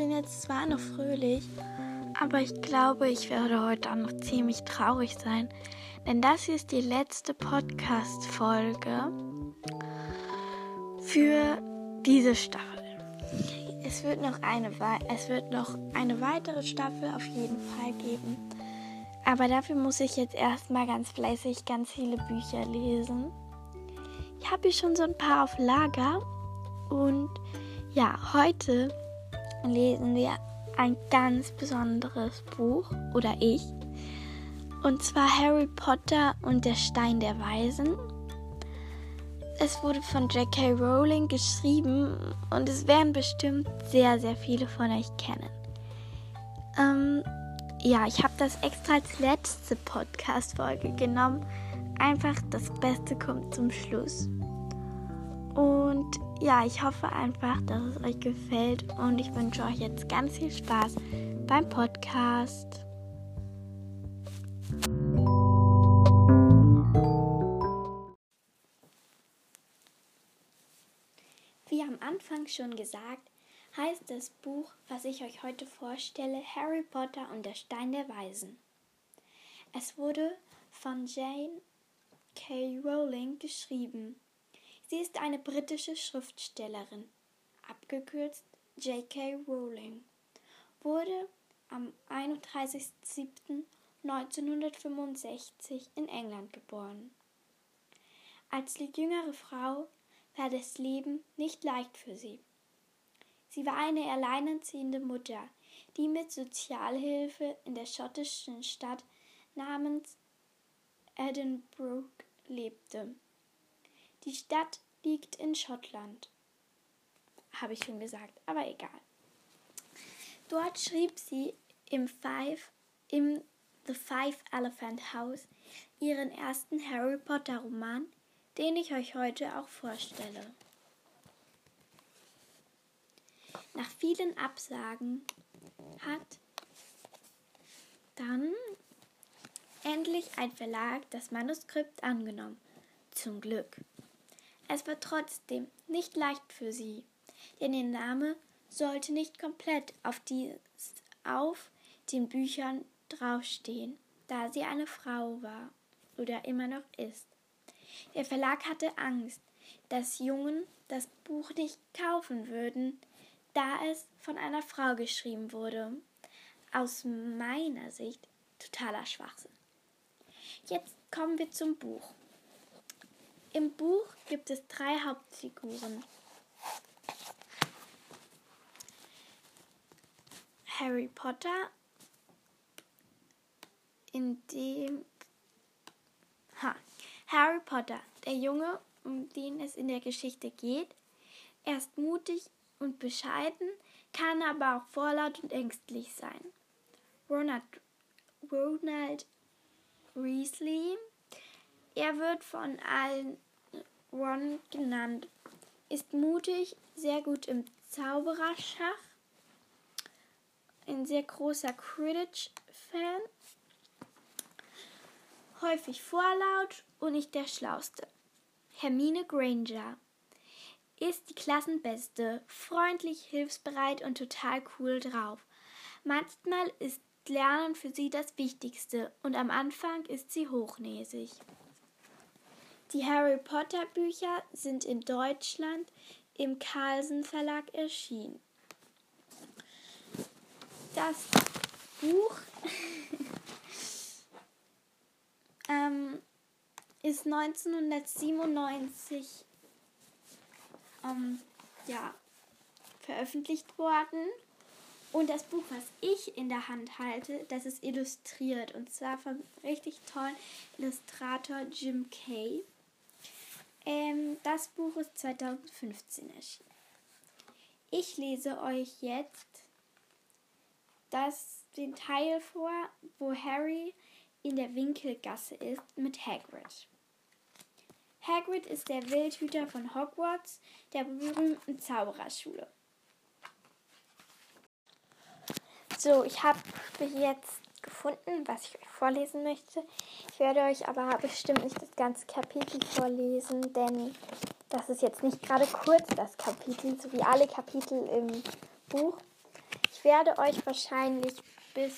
bin jetzt zwar noch fröhlich, aber ich glaube, ich werde heute auch noch ziemlich traurig sein, denn das hier ist die letzte Podcast-Folge für diese Staffel. Es wird noch eine, es wird noch eine weitere Staffel auf jeden Fall geben. Aber dafür muss ich jetzt erstmal ganz fleißig ganz viele Bücher lesen. Ich habe hier schon so ein paar auf Lager. Und ja, heute lesen wir ein ganz besonderes Buch. Oder ich. Und zwar Harry Potter und der Stein der Weisen. Es wurde von J.K. Rowling geschrieben und es werden bestimmt sehr, sehr viele von euch kennen. Ähm, ja, ich habe das extra als letzte Podcast-Folge genommen. Einfach das Beste kommt zum Schluss. Und ja, ich hoffe einfach, dass es euch gefällt und ich wünsche euch jetzt ganz viel Spaß beim Podcast. Wie am Anfang schon gesagt, heißt das Buch, was ich euch heute vorstelle, Harry Potter und der Stein der Weisen. Es wurde von Jane K. Rowling geschrieben. Sie ist eine britische Schriftstellerin, abgekürzt J.K. Rowling, wurde am 31.07.1965 in England geboren. Als jüngere Frau war das Leben nicht leicht für sie. Sie war eine alleinerziehende Mutter, die mit Sozialhilfe in der schottischen Stadt namens Edinburgh lebte. Die Stadt liegt in Schottland. Habe ich schon gesagt, aber egal. Dort schrieb sie im, Five, im The Five Elephant House ihren ersten Harry Potter Roman, den ich euch heute auch vorstelle. Nach vielen Absagen hat dann endlich ein Verlag das Manuskript angenommen. Zum Glück. Es war trotzdem nicht leicht für sie, denn ihr Name sollte nicht komplett auf, die, auf den Büchern draufstehen, da sie eine Frau war oder immer noch ist. Der Verlag hatte Angst, dass Jungen das Buch nicht kaufen würden, da es von einer Frau geschrieben wurde. Aus meiner Sicht totaler Schwachsinn. Jetzt kommen wir zum Buch. Im Buch gibt es drei Hauptfiguren. Harry Potter, in dem ha, Harry Potter, der Junge, um den es in der Geschichte geht, er ist mutig und bescheiden, kann aber auch vorlaut und ängstlich sein. Ronald, Ronald Weasley, er wird von allen Ron genannt, ist mutig, sehr gut im Zaubererschach, ein sehr großer Quidditch-Fan, häufig vorlaut und nicht der Schlauste. Hermine Granger ist die Klassenbeste, freundlich, hilfsbereit und total cool drauf. Manchmal ist Lernen für sie das Wichtigste und am Anfang ist sie hochnäsig. Die Harry Potter Bücher sind in Deutschland im Carlsen Verlag erschienen. Das Buch ähm, ist 1997 ähm, ja, veröffentlicht worden. Und das Buch, was ich in der Hand halte, das ist illustriert. Und zwar vom richtig tollen Illustrator Jim Kay. Ähm, das Buch ist 2015 erschienen. Ich lese euch jetzt das, den Teil vor, wo Harry in der Winkelgasse ist mit Hagrid. Hagrid ist der Wildhüter von Hogwarts, der berühmten Zaubererschule. So, ich habe jetzt gefunden, was ich euch vorlesen möchte. Ich werde euch aber bestimmt nicht das ganze Kapitel vorlesen, denn das ist jetzt nicht gerade kurz, das Kapitel, so wie alle Kapitel im Buch. Ich werde euch wahrscheinlich bis,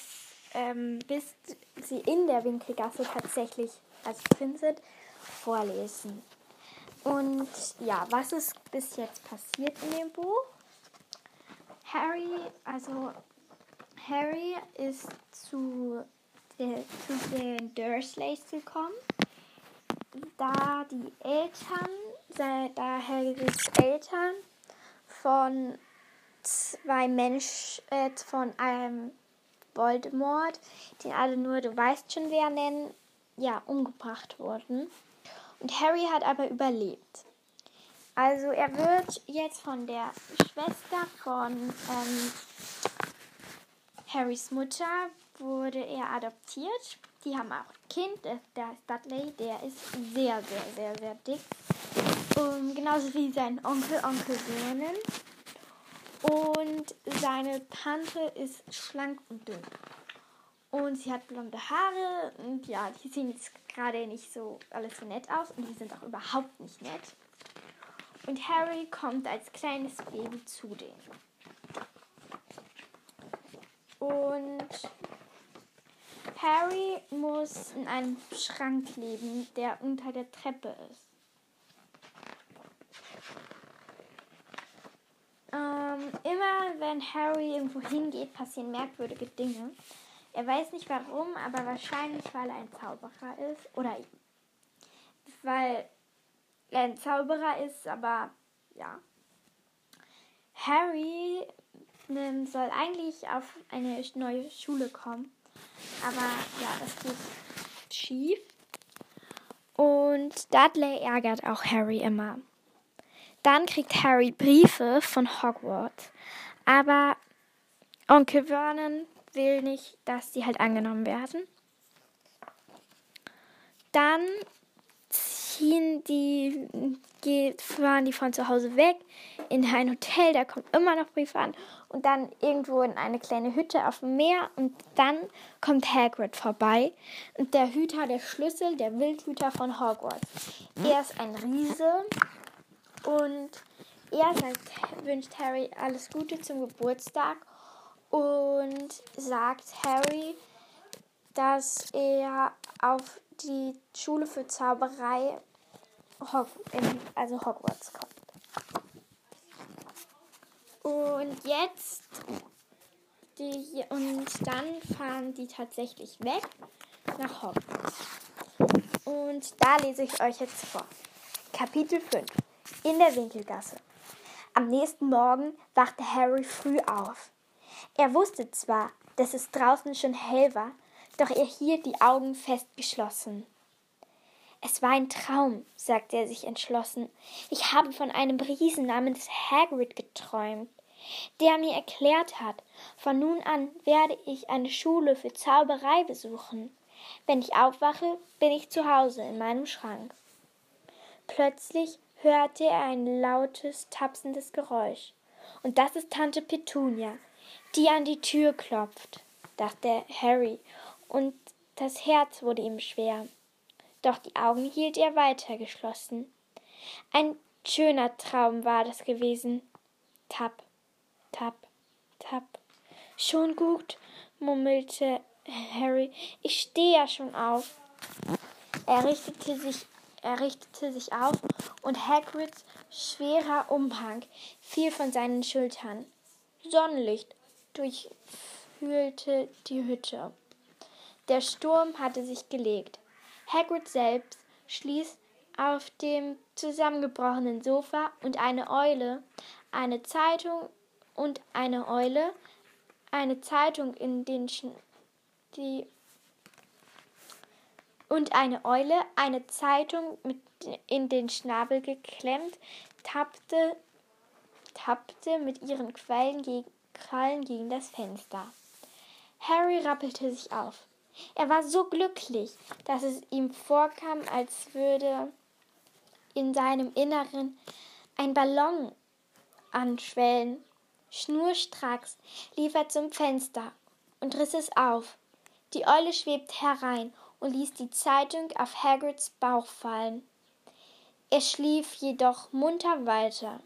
ähm, bis sie in der Winkelgasse tatsächlich, also drin sind, vorlesen. Und ja, was ist bis jetzt passiert in dem Buch? Harry, also Harry ist zu, der, zu den Dursleys gekommen, da die Eltern, da Harrys Eltern von zwei Menschen, äh, von einem Voldemort, den alle nur du weißt schon wer nennen, ja, umgebracht wurden. Und Harry hat aber überlebt. Also er wird jetzt von der Schwester von ähm, Harrys Mutter wurde er adoptiert. Die haben auch ein Kind, der ist Dudley, der ist sehr, sehr, sehr, sehr dick. Um, genauso wie sein Onkel, Onkel Vernon. Und seine Tante ist schlank und dünn. Und sie hat blonde Haare und ja, die sehen jetzt gerade nicht so alles so nett aus und die sind auch überhaupt nicht nett. Und Harry kommt als kleines Baby zu denen. Und Harry muss in einem Schrank leben, der unter der Treppe ist. Ähm, immer wenn Harry irgendwo hingeht, passieren merkwürdige Dinge. Er weiß nicht warum, aber wahrscheinlich, weil er ein Zauberer ist. Oder weil er ein Zauberer ist, aber ja. Harry soll eigentlich auf eine neue Schule kommen. Aber ja, das geht schief. Und Dudley ärgert auch Harry immer. Dann kriegt Harry Briefe von Hogwarts. Aber Onkel Vernon will nicht, dass die halt angenommen werden. Dann ziehen die, geht, fahren die von zu Hause weg in ein Hotel, da kommt immer noch Briefe an und dann irgendwo in eine kleine Hütte auf dem Meer und dann kommt Hagrid vorbei und der Hüter, der Schlüssel, der Wildhüter von Hogwarts. Er ist ein Riese und er sagt, wünscht Harry alles Gute zum Geburtstag und sagt Harry, dass er auf die Schule für Zauberei, also Hogwarts kommt. Und jetzt, die, und dann fahren die tatsächlich weg nach Hogwarts. Und da lese ich euch jetzt vor. Kapitel 5 In der Winkelgasse. Am nächsten Morgen wachte Harry früh auf. Er wusste zwar, dass es draußen schon hell war, doch er hielt die Augen fest geschlossen. Es war ein Traum, sagte er sich entschlossen. Ich habe von einem Riesen namens Hagrid geträumt, der mir erklärt hat, von nun an werde ich eine Schule für Zauberei besuchen. Wenn ich aufwache, bin ich zu Hause in meinem Schrank. Plötzlich hörte er ein lautes, tapsendes Geräusch. Und das ist Tante Petunia, die an die Tür klopft, dachte Harry, und das Herz wurde ihm schwer. Doch die Augen hielt er weiter geschlossen. Ein schöner Traum war das gewesen. Tap, tap, tap. Schon gut, murmelte Harry. Ich stehe ja schon auf. Er richtete sich, er richtete sich auf und Hagrids schwerer Umhang fiel von seinen Schultern. Sonnenlicht durchfühlte die Hütte. Der Sturm hatte sich gelegt. Hagrid selbst schließt auf dem zusammengebrochenen Sofa und eine Eule, eine Zeitung und eine Eule, eine Zeitung in den Sch die und eine Eule, eine Zeitung mit in den Schnabel geklemmt, tappte, tappte mit ihren Quellen gegen, Krallen gegen das Fenster. Harry rappelte sich auf. Er war so glücklich, dass es ihm vorkam, als würde in seinem Inneren ein Ballon anschwellen. Schnurstracks lief er zum Fenster und riss es auf. Die Eule schwebte herein und ließ die Zeitung auf Hagrids Bauch fallen. Er schlief jedoch munter weiter.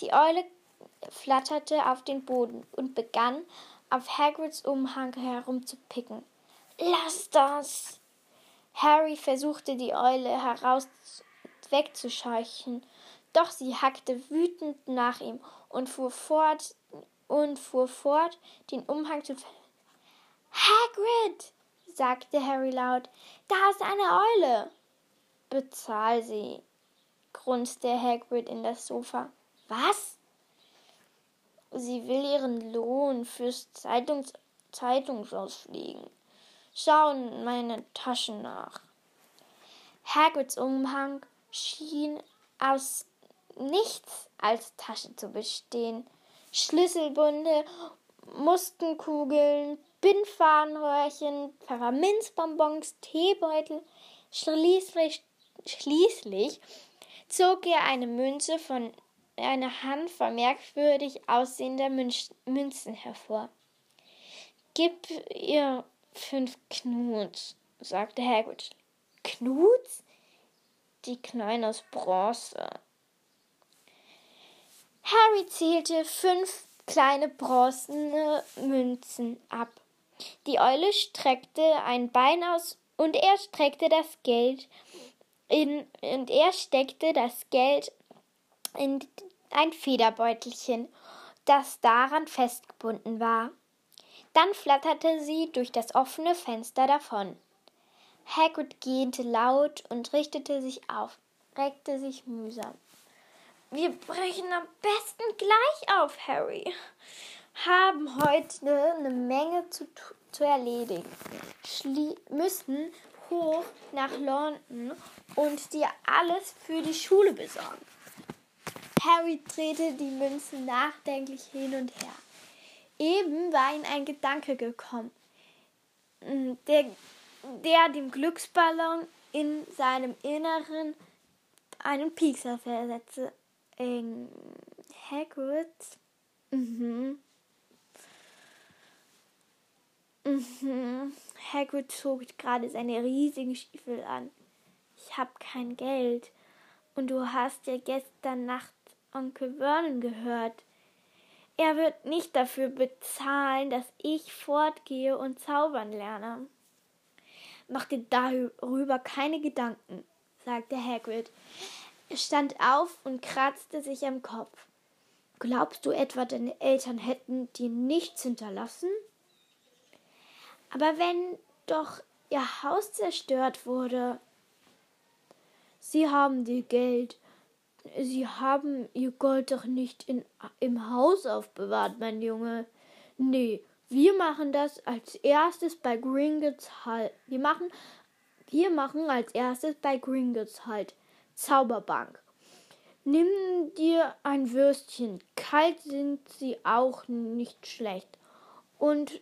Die Eule flatterte auf den Boden und begann, auf Hagrids Umhang herumzupicken. Lass das! Harry versuchte die Eule heraus wegzuscheuchen, doch sie hackte wütend nach ihm und fuhr fort und fuhr fort, den Umhang zu Hagrid, sagte Harry laut, da ist eine Eule. Bezahl sie, grunzte Hagrid in das Sofa. Was? Sie will ihren Lohn fürs Zeitungs Zeitungsausfliegen. Schau in meine Taschen nach. Hagrids Umhang schien aus nichts als Tasche zu bestehen. Schlüsselbunde, Muskenkugeln, Bindfadenröhrchen, Pfefferminzbonbons, Teebeutel. Schließlich, schließlich zog er eine Münze von einer Handvoll merkwürdig aussehender Münzen hervor. Gib ihr fünf Knuts, sagte Hagrid. Knuts? Die Kleine aus Bronze. Harry zählte fünf kleine bronzene Münzen ab. Die Eule streckte ein Bein aus und er streckte das Geld in, und er steckte das Geld in ein Federbeutelchen, das daran festgebunden war. Dann flatterte sie durch das offene Fenster davon. Hagrid gähnte laut und richtete sich auf, reckte sich mühsam. Wir brechen am besten gleich auf, Harry. Haben heute eine Menge zu, zu erledigen. Schlie müssen hoch nach London und dir alles für die Schule besorgen. Harry drehte die Münzen nachdenklich hin und her. Eben war ihm ein Gedanke gekommen, mm, der, der dem Glücksballon in seinem Inneren einen Piekser versetzte. Ähm, Hagrid? Mhm. Mhm. Hagrid zog gerade seine riesigen Stiefel an. Ich hab kein Geld. Und du hast ja gestern Nacht Onkel Vernon gehört. Er wird nicht dafür bezahlen, dass ich fortgehe und zaubern lerne. Mach dir darüber keine Gedanken, sagte Hagrid. Er stand auf und kratzte sich am Kopf. Glaubst du etwa, deine Eltern hätten dir nichts hinterlassen? Aber wenn doch ihr Haus zerstört wurde. Sie haben dir Geld Sie haben Ihr Gold doch nicht in, im Haus aufbewahrt, mein Junge. Nee, wir machen das als erstes bei Gringotts halt. Wir machen, wir machen als erstes bei Gringotts halt. Zauberbank. Nimm dir ein Würstchen. Kalt sind sie auch nicht schlecht. Und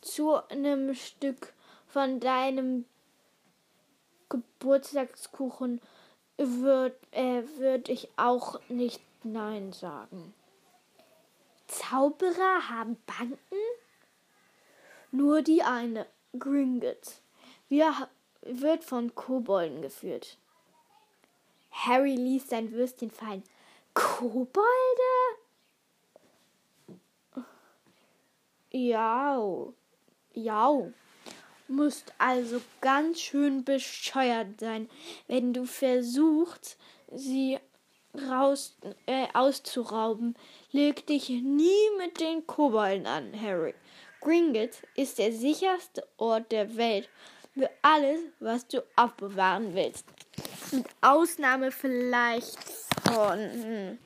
zu einem Stück von deinem Geburtstagskuchen würde äh, würd ich auch nicht Nein sagen. Zauberer haben Banken? Nur die eine, Gringotts. Wir wird von Kobolden geführt. Harry ließ sein Würstchen fallen. Kobolde? Ja, ja musst also ganz schön bescheuert sein, wenn du versuchst, sie raus, äh, auszurauben. Leg dich nie mit den Kobolden an, Harry. Gringotts ist der sicherste Ort der Welt für alles, was du aufbewahren willst. Mit Ausnahme vielleicht von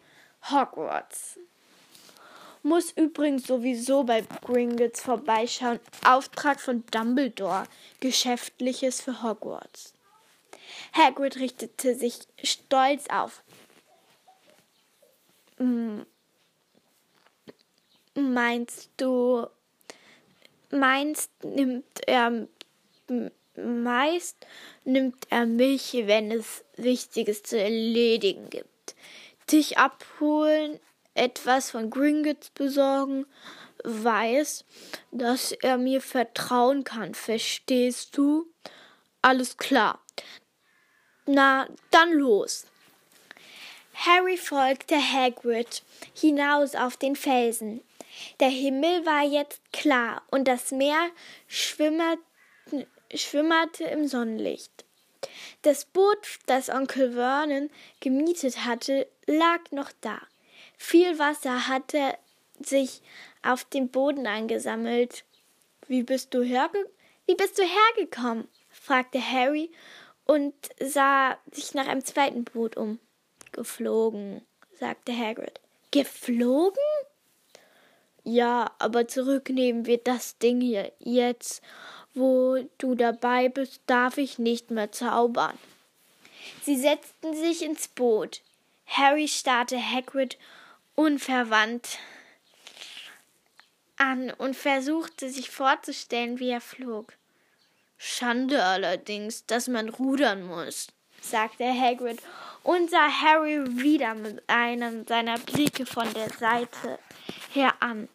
Hogwarts. Muss übrigens sowieso bei Gringotts vorbeischauen. Auftrag von Dumbledore. Geschäftliches für Hogwarts. Hagrid richtete sich stolz auf. Hm. Meinst du, meinst nimmt er meist nimmt er mich, wenn es Wichtiges zu erledigen gibt. Dich abholen etwas von Gringotts besorgen, weiß, dass er mir vertrauen kann. Verstehst du? Alles klar. Na, dann los. Harry folgte Hagrid hinaus auf den Felsen. Der Himmel war jetzt klar und das Meer schwimmerte, schwimmerte im Sonnenlicht. Das Boot, das Onkel Vernon gemietet hatte, lag noch da. Viel Wasser hatte sich auf dem Boden angesammelt. Wie bist du, herge Wie bist du hergekommen? fragte Harry und sah sich nach einem zweiten Boot um. Geflogen, sagte Hagrid. Geflogen? Ja, aber zurücknehmen wir das Ding hier. Jetzt, wo du dabei bist, darf ich nicht mehr zaubern. Sie setzten sich ins Boot. Harry starrte Hagrid unverwandt an und versuchte sich vorzustellen, wie er flog. Schande allerdings, dass man rudern muss, sagte Hagrid und sah Harry wieder mit einem seiner Blicke von der Seite her an.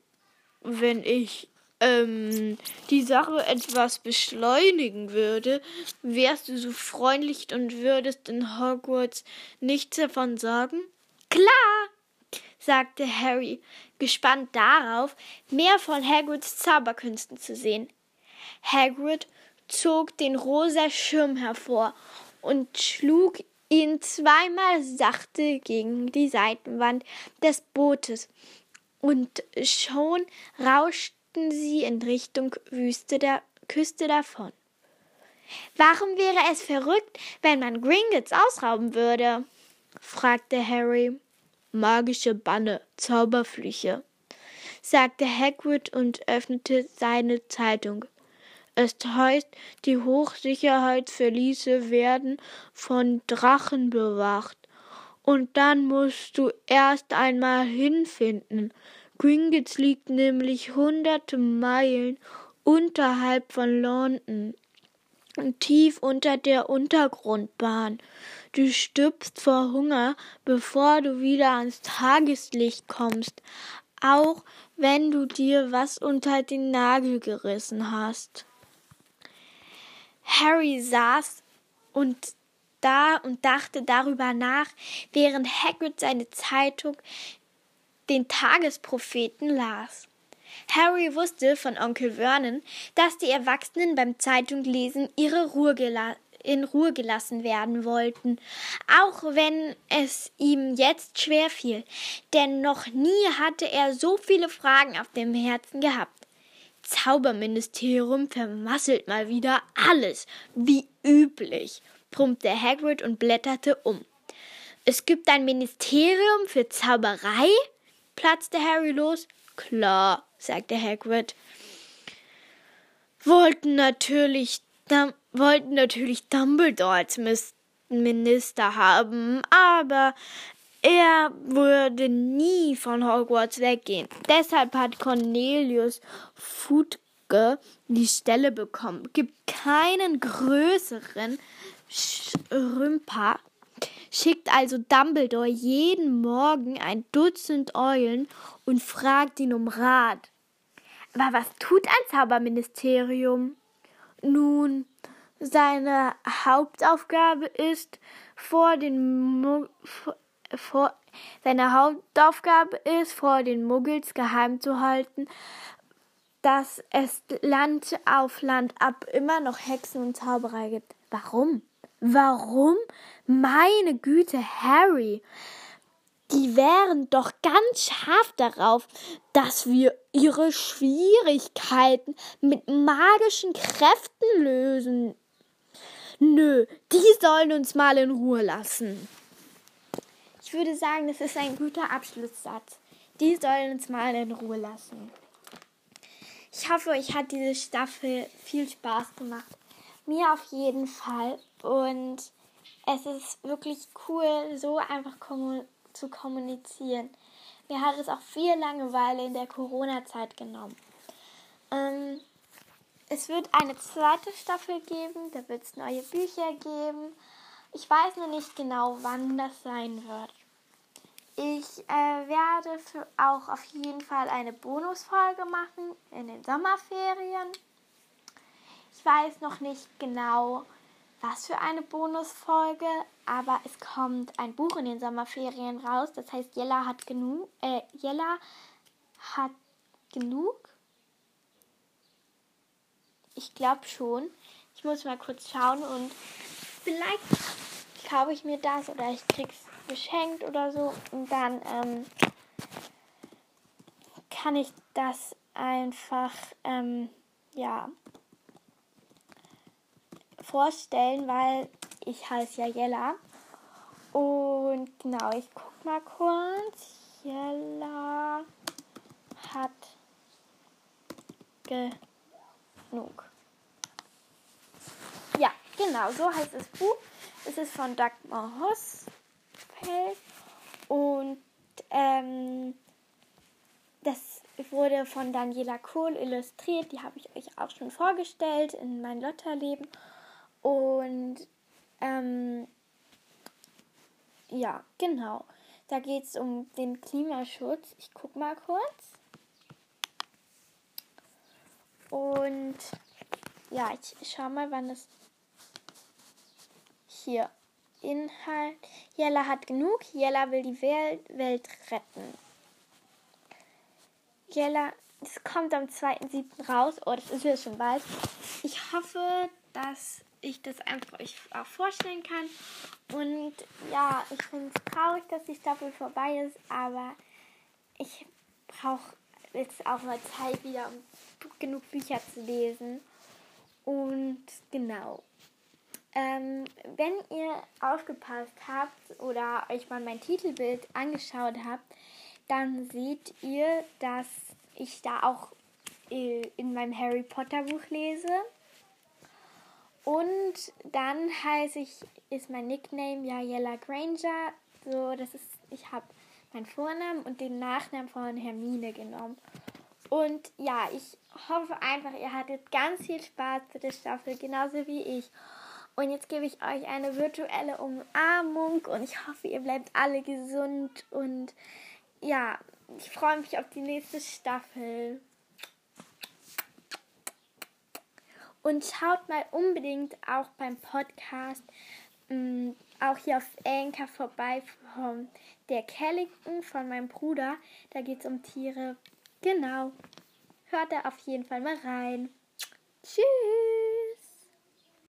Wenn ich ähm, die Sache etwas beschleunigen würde, wärst du so freundlich und würdest in Hogwarts nichts davon sagen? Klar, sagte Harry, gespannt darauf, mehr von Hagrids Zauberkünsten zu sehen. Hagrid zog den rosa Schirm hervor und schlug ihn zweimal sachte gegen die Seitenwand des Bootes, und schon rauschten sie in Richtung Wüste der Küste davon. Warum wäre es verrückt, wenn man Gringotts ausrauben würde? fragte Harry. Magische Banne, Zauberflüche, sagte Hagrid und öffnete seine Zeitung. Es heißt, die Hochsicherheitsverliese werden von Drachen bewacht. Und dann musst du erst einmal hinfinden. Gringotts liegt nämlich hunderte Meilen unterhalb von London, tief unter der Untergrundbahn. Du stirbst vor Hunger, bevor du wieder ans Tageslicht kommst, auch wenn du dir was unter den Nagel gerissen hast. Harry saß und da und dachte darüber nach, während Hagrid seine Zeitung den Tagespropheten las. Harry wusste von Onkel Vernon, dass die Erwachsenen beim Zeitunglesen ihre Ruhe in Ruhe gelassen werden wollten, auch wenn es ihm jetzt schwer fiel, denn noch nie hatte er so viele Fragen auf dem Herzen gehabt. Zauberministerium vermasselt mal wieder alles, wie üblich, brummte Hagrid und blätterte um. Es gibt ein Ministerium für Zauberei? platzte Harry los. Klar, sagte Hagrid. Wollten natürlich, wollten natürlich Dumbledore als Minister haben, aber er würde nie von Hogwarts weggehen. Deshalb hat Cornelius Futke die Stelle bekommen. Gibt keinen größeren Schrümper. Schickt also Dumbledore jeden Morgen ein Dutzend Eulen und fragt ihn um Rat. Aber was tut ein Zauberministerium? Nun, seine Hauptaufgabe ist, vor den Mu vor, seine Hauptaufgabe ist, vor den Muggels geheim zu halten, dass es Land auf Land ab immer noch Hexen und Zauberei gibt. Warum? Warum? Meine Güte, Harry. Die wären doch ganz scharf darauf, dass wir ihre Schwierigkeiten mit magischen Kräften lösen. Nö, die sollen uns mal in Ruhe lassen. Ich würde sagen, das ist ein guter Abschlusssatz. Die sollen uns mal in Ruhe lassen. Ich hoffe, euch hat diese Staffel viel Spaß gemacht. Mir auf jeden Fall. Und es ist wirklich cool, so einfach zu kommunizieren. Mir hat es auch viel Langeweile in der Corona-Zeit genommen. Ähm, es wird eine zweite Staffel geben, da wird es neue Bücher geben. Ich weiß noch nicht genau, wann das sein wird. Ich äh, werde auch auf jeden Fall eine Bonusfolge machen in den Sommerferien. Ich weiß noch nicht genau, was für eine Bonusfolge, aber es kommt ein Buch in den Sommerferien raus. Das heißt, Jella hat genug. Äh, Jella hat genug. Ich glaube schon. Ich muss mal kurz schauen und vielleicht kaufe ich mir das oder ich krieg's geschenkt oder so und dann ähm, kann ich das einfach ähm, ja vorstellen, weil ich heiße ja Jella. Und genau, ich guck mal kurz. Jella hat genug. Genau, so heißt das Buch. Es ist von Dagmar Hossfeld und ähm, das wurde von Daniela Kohl illustriert. Die habe ich euch auch schon vorgestellt in mein Lotterleben. Und ähm, ja, genau. Da geht es um den Klimaschutz. Ich guck mal kurz. Und ja, ich schau mal, wann es hier Inhalt. Jella hat genug. Jella will die Welt, Welt retten. Jella, es kommt am 2.7. raus. Oh, das ist ja schon bald. Ich hoffe, dass ich das einfach euch auch vorstellen kann. Und ja, ich finde es traurig, dass die Staffel vorbei ist, aber ich brauche jetzt auch mal Zeit wieder, um genug Bücher zu lesen. Und genau. Ähm, wenn ihr aufgepasst habt oder euch mal mein Titelbild angeschaut habt, dann seht ihr, dass ich da auch äh, in meinem Harry Potter Buch lese. Und dann heiße ich, ist mein Nickname ja Yella Granger. So, das ist, ich habe meinen Vornamen und den Nachnamen von Hermine genommen. Und ja, ich hoffe einfach, ihr hattet ganz viel Spaß mit der Staffel, genauso wie ich. Und jetzt gebe ich euch eine virtuelle Umarmung und ich hoffe, ihr bleibt alle gesund und ja, ich freue mich auf die nächste Staffel. Und schaut mal unbedingt auch beim Podcast, mh, mm, auch hier auf Anchor vorbei von der Kellington von meinem Bruder. Da geht es um Tiere. Genau. Hört da auf jeden Fall mal rein. Tschüss.